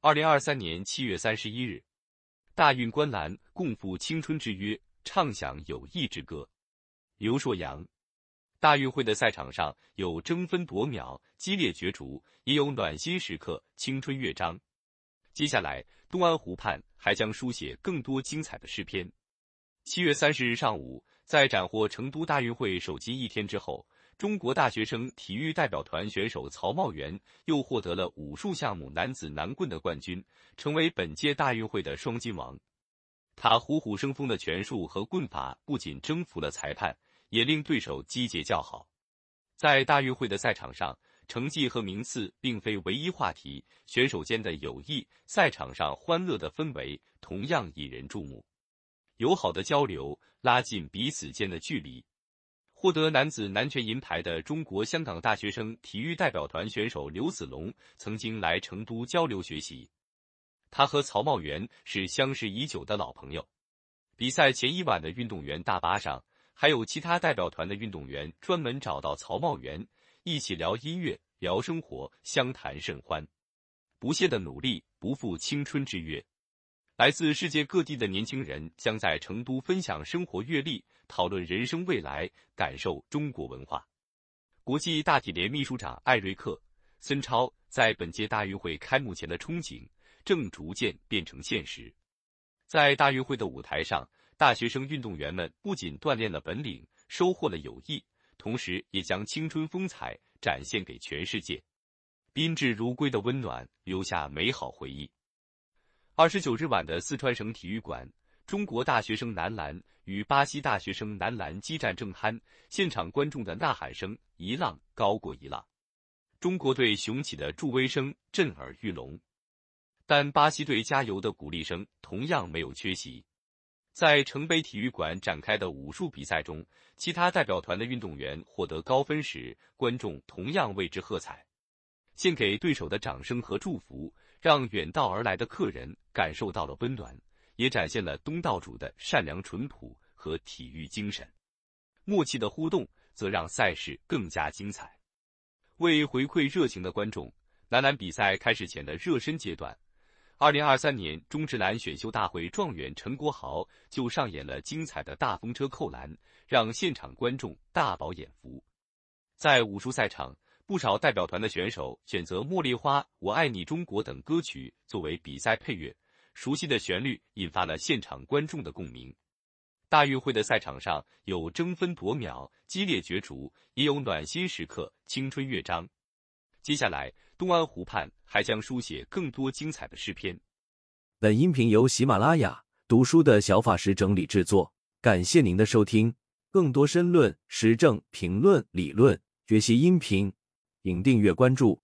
二零二三年七月三十一日，大运观澜，共赴青春之约，唱响友谊之歌。刘硕阳，大运会的赛场上有争分夺秒、激烈角逐，也有暖心时刻、青春乐章。接下来，东安湖畔还将书写更多精彩的诗篇。七月三十日上午，在斩获成都大运会首金一天之后。中国大学生体育代表团选手曹茂源又获得了武术项目男子男棍的冠军，成为本届大运会的双金王。他虎虎生风的拳术和棍法不仅征服了裁判，也令对手击节叫好。在大运会的赛场上，成绩和名次并非唯一话题，选手间的友谊、赛场上欢乐的氛围同样引人注目。友好的交流拉近彼此间的距离。获得男子男拳银牌的中国香港大学生体育代表团选手刘子龙曾经来成都交流学习。他和曹茂源是相识已久的老朋友。比赛前一晚的运动员大巴上，还有其他代表团的运动员专门找到曹茂源，一起聊音乐、聊生活，相谈甚欢。不懈的努力，不负青春之约。来自世界各地的年轻人将在成都分享生活阅历，讨论人生未来，感受中国文化。国际大体联秘书长艾瑞克·孙超在本届大运会开幕前的憧憬正逐渐变成现实。在大运会的舞台上，大学生运动员们不仅锻炼了本领，收获了友谊，同时也将青春风采展现给全世界。宾至如归的温暖，留下美好回忆。二十九日晚的四川省体育馆，中国大学生男篮与巴西大学生男篮激战正酣，现场观众的呐喊声一浪高过一浪，中国队雄起的助威声震耳欲聋，但巴西队加油的鼓励声同样没有缺席。在城北体育馆展开的武术比赛中，其他代表团的运动员获得高分时，观众同样为之喝彩，献给对手的掌声和祝福。让远道而来的客人感受到了温暖，也展现了东道主的善良淳朴和体育精神。默契的互动则让赛事更加精彩。为回馈热情的观众，男篮比赛开始前的热身阶段，二零二三年中职篮选秀大会状元陈国豪就上演了精彩的大风车扣篮，让现场观众大饱眼福。在武术赛场。不少代表团的选手选择《茉莉花》《我爱你中国》等歌曲作为比赛配乐，熟悉的旋律引发了现场观众的共鸣。大运会的赛场上有争分夺秒、激烈角逐，也有暖心时刻、青春乐章。接下来，东安湖畔还将书写更多精彩的诗篇。本音频由喜马拉雅读书的小法师整理制作，感谢您的收听。更多深论、时政评论、理论学习音频。请订阅关注。